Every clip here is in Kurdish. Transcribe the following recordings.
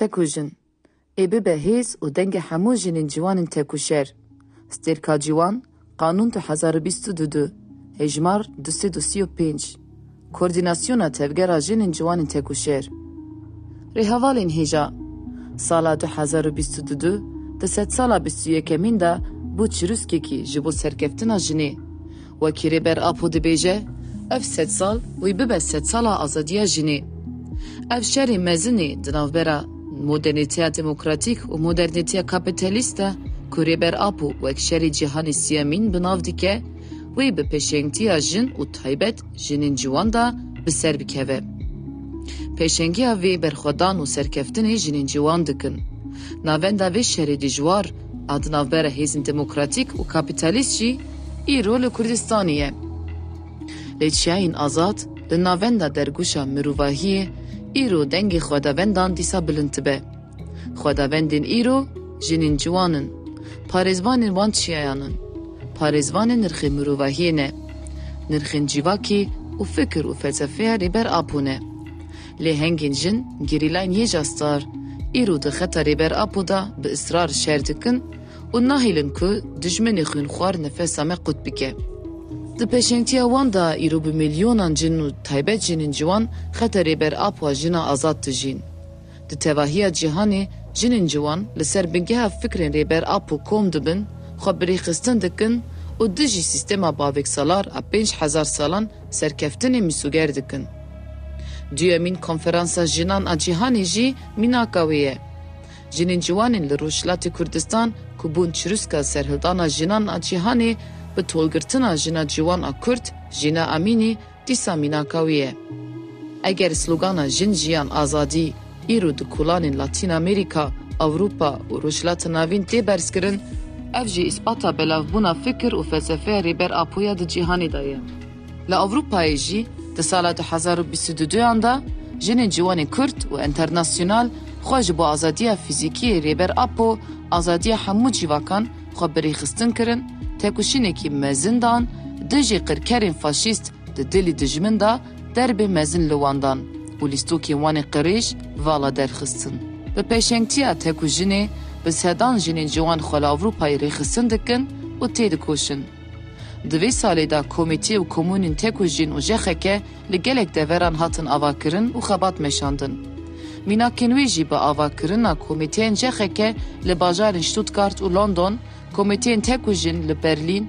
Tekujin. Ê bibe hêz û dengê hemû jinên ciwan in tekuşer. Stêrka Ciwan, Qanûn du hezar û bîst û du du, hêjmar du sed û sî û pênc, Koordînasyona Tevgera Jinên Ciwan in Tekuşer. Rêhevalên hêja. Sala du hezar û bîst û du du di sedsala bîst û yekemîn de bû çirûskekî ji bo serkeftina jinê. Wekî Rêber Apo dibêje, Ev sed sal wê bibe sed sala azadiya jinê. Ev şerê mezin ê di navbera modernîteya demokratîk û modernîteya kapîtalîst de ku Rêber Apo wek şerê cîhanê siyemîn bi nav dike, wê bi pêşengtiya jin û taybet jinên ciwan de bi ser bikeve. Pêşengiya vê berxwedan û serkeftinê jinên ciwan dikin. Navenda vê şerê dijwar, A di navbera hêzên demokratîk û kapîtalîst jî îro li Kurdistanê ye. Lê çiyayên azad li navenda dergûşa mirovahiyê îro dengê xwedavendan dîsa bilind dibe. Xwedavendên îro jinên ciwan in. Parêzvanên wan çiyayan in. Parêzvanên nirxê mirovahiyê ne. Nirxên cîvakî û fikir û felsefeya Rêber Apo ne. Lê hengên jin gerîlayên Hêja Star îro di xeta Rêber Apo de bi israr şer dikin û nahêlin ku dijminê xwînxwar nefesa me qut bike. Di pêşengtiya wan de îro bi milyonan jin û taybet jinên ciwan xeta Rêber Apoa jina azad dijîn. Di tevahiya cîhanê jinên ciwan li ser bingeha fikrên Rêber Apo kom dibin, xwe birêxistin dikin û dijî sîstema bavêksalar a pênc hezar salan serkeftinê misûger dikin. Duyemîn Konferansa Jinan a Cîhanê jî mînaka wê ye. Jinên ciwanên li Rojhilatê Kurdistan ku bûn çirûska Serhildana Jinan a Cîhanê bi tolgirtina jina ciwan a Kurd Jîna Amînî dîsa mînaka wê ye. Eger slogana Jin Jiyan Azadî îro di kolanên Latîn Amerîka, Ewropa û Rojhilata Navîn tê berzkirin, ev jî îspata belavbûna fikir û felsefeya Rêber Apoya di cîhanê de ye. Li Ewropayê jî di sala du hezar û bîst û du duyan de jinên ciwanê kurd û enternasyonal xwe ji bo azadiya fîzîkî yê Rêber Apo, azadiya hemû cîvakan xwe bi rêxistin kirin, têkoşînekî mezin dan, dijî qirkerên faşîst di dilî dijmin de derbê mezin li wan dan û lîstokên wan ê qirêj vala derxistin. Bi pêşengtiya tekojinê bi sedan jinên ciwan xwe li Ewropayê rêxistin dikin û têdikoşin. Di vê salê de komîtî û komûnên tekujîn û jexeke li gelek deveran hatin avakirin û xebat meşandin. Mînakên wê jî bi avakirina komîteyên jexeke li bajarên Stuttgart û London, komîteyên tekujîn li Berlîn,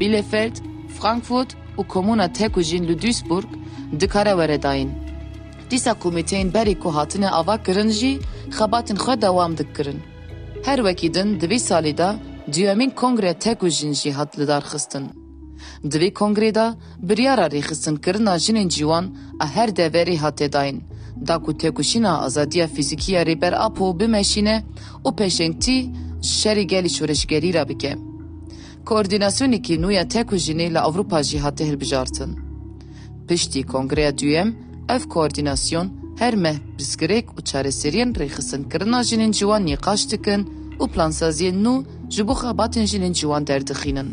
Bielefeld, Frankfurt û komûna tekujîn li Duisburg dikare were dayîn. Dîsa komîteyên berî ku hatine avakirin jî xebatên xwe dewam dikirin. Her wekî din di vî salî de duyemîn Kongre Tek û Jin jî hat lidarxistin. Di vî kongrê de biryara rêxistinkirina jinên ciwan a her deverê hat têdayîn da ku têkoşîna azadiya fîzîkî ya Rêber Apo bimeşîne û pêşengtî ji şerê gelî şoreşgerî re bike. Koordînasyonekî nû ya tek û jinê li Ewropa jî hate hilbijartin. Piştî kongreya duyem ev koordînasyon her meh pirsgirêk û çareseriyên rêxistinkirina jinên ciwan nîqaş dikin û plansaziyên nû ji bo xebatên jinên ciwan derdixînin.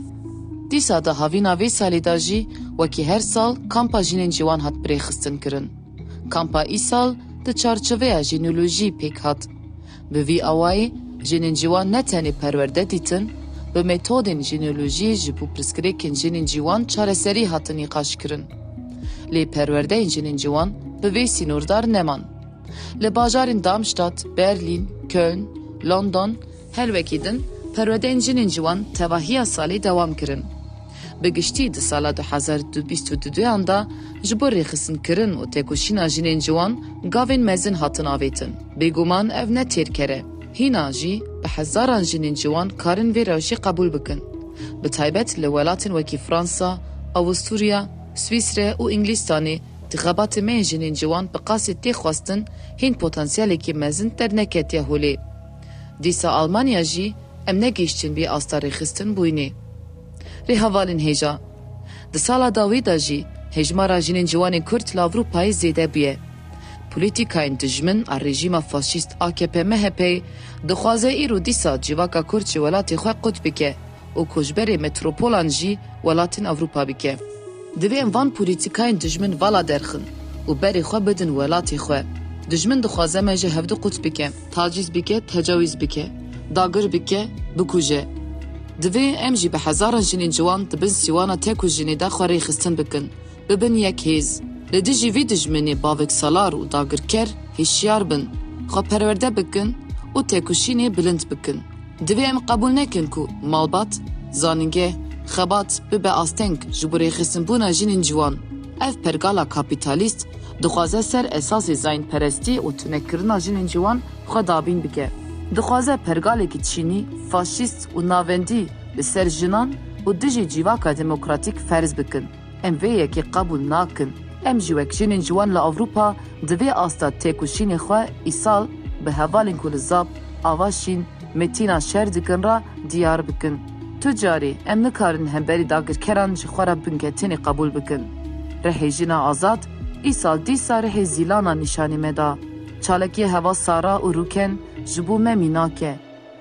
Dîsa di havîna vê salê de jî wekî her sal kampa jinên ciwan hat birêxistinkirin. Kampa îsal di çarçoveya jînolojî pêk hat. Bi vî awayî jinên ciwan ne tenê perwerde dîtin, bi metodên jîneolojî ji bo pirsgirêkên jinên ciwan çareserî hatin nîqaşkirin. Lê perwerdeyên jinên ciwan bi vê sînordar neman. Li bajarên Darmstadt, Berlîn, Köln, London, Helwekî din perwerdeyên jinên ciwan tevahiya salê dewam kirin. Bi giştî di sala du hezar û bîst û duan de ji bo rêxistinkirin û têkoşîna jinên ciwan gavên mezin hatin avêtin. Bêguman ev ne têrker e. Hîna jî bi hezaran jinên ciwan karin vê rewşê qebûl bikin. Bi taybet li welatên wekî Fransa, Awusturya, Swîsre û Înglîstanê di xebatê me yên jinên ciwan bi qasê tê xwestin hîn potansiyelekî mezin derneketiye holê. Dîsa Almanya jî Em negihîştin vî asta rêxistin bûynê. Rêhevalên hêja Di sala dawî de jî hejmara jinên ciwanên Kurd li Ewropayê zêde bûye. Polîtîkayên dijmin a rejîma faşîst AKP-MHP'ê dixwaze îro dîsa civaka Kurd ji welatê xwe qut bike û koçberê metropolan jî welatên Ewropa bike. Divê em van polîtîkayên dijmin vala derxin û berê xwe bidin welatê xwe. Dijmin dixwaze me ji hevdu qut bike. Tacîz bike, tecawîz bike, dagir bike, bikuje. Divê em jî bi hezaran jinên ciwan di bin sîwana tek û jinê de xwe rêxistin bikin, bibin yek hêz. Li dijî vî dijminê baveksalar û dagirker hişyar bin, xwe perwerde bikin û têkoşînê bilind bikin. Divê em qebûl nekin ku malbat, zanîngeh, xebat bibe asteng ji bo rêxistinbûna jinên ciwan. Ev pergala kapîtalîst, Dixwaze ser esasê zayînperestî û tunekirina jinên ciwan xwe dabîn bike. Dixwaze pergalekî çînî, faşîst û navendî li ser jinan û dijî cîvaka demokratîk ferz bikin. Em vê yekê qebûl nakin. Em jî wek jinên ciwan li Ewropa di vê asta têkoşînê xwe îsal bi hevalên ku li Zap, Avaşîn, Metîna şer dikin re diyar bikin. Tu carî em nikarin hemberî dagirkeran ji xwe re binketinê qebûl bikin. Rihê jina azad, îsal dîsa rihê zîlanan nîşanî me da. Çalakiyê heva sara û rûken ji bo me mînak e.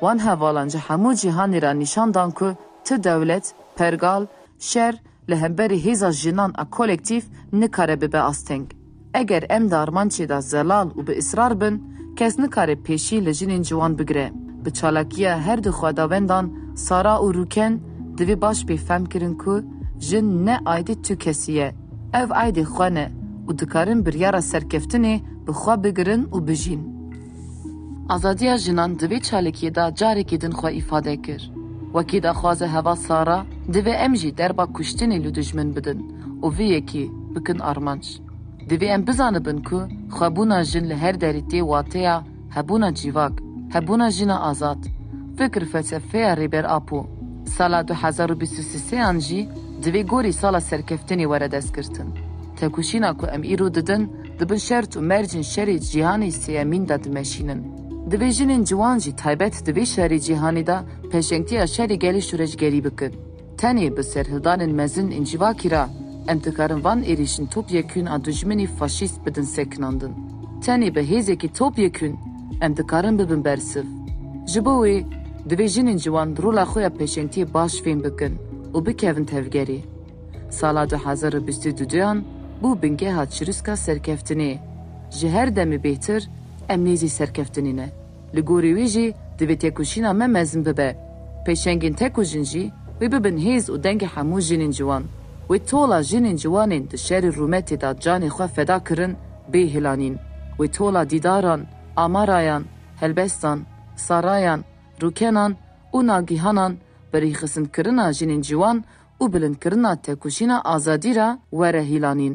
Wan hevalan ji hemû cîhanê re nîşan dan ku ti dewlet, pergal, şer, Li hemberî hêza jinan a kolektîf nikare bibe asteng. Eger em di armançê de zelal û bi israr bin, kes nikare pêşî li jinên ciwan bigire. Bi çalakiya her du xwedavendan Sara û Rûken divê baş bê femkirin ku jin ne aydê tu kesî ye. Ev aydê xwe ne û dikarin biryara serkeftinê bi xwe bigirin û bijîn. Azadiya jinan di vê çalakiyê de carekê din xwe îfade kir. Wekî daxwaze heva Sara, divê em jî derba kuştinê li dijmin bidin û vê yekê bikin armanc. Divê em bizanibin ku xwebûna jin li her derî tê wateya hebûna cîvak, hebûna jina azad. Fikr felsefeya Rêber Apo, sala du hezar û bîst û sêseyan jî di vê gorî sala serkeftinê were destgirtin. Têkoşîna ku em îro didin, Di bin şert û mercên şerê cîhanê sêyemîn de dimeşînin. Divê jinên ciwan jî taybet di vê şerê cîhanê de peşengtiya şerê gelê şoreşgerî bikin. Tenê bi serhildanên mezin ên civakî re em dikarin van êrîşin topyekûn a dijminê faşîst bidin sekinandin. Tenê bi hêzekî topyekûn em dikarin bibin bersiv. Ji bo wê divê jinên ciwan rola xwe ya peşengtiyê baş fêm bikin û bikevin tevgerê. Sala du hezar û bîst û du duyan bû bingeha çirûska serkeftinê. Ji her demê bêhtir em nêzî serkeftinê ne. Li gorî wî jî divê têkoşîna me mezin bibe. Pêşengên tek û jin jî wê bibin hêz û dengê hemû jinên ciwan. Wê tola jinên ciwanên di şerê rûmetê de canê xwe feda kirin bê hilanîn. Wê tola dîdaran, amarayan, helbestan, sarayan, rûkenan û nagîhanan bi rêxisindkirina jinên ciwan û bilindkirina tekoşîna azadî re were hîlanîn.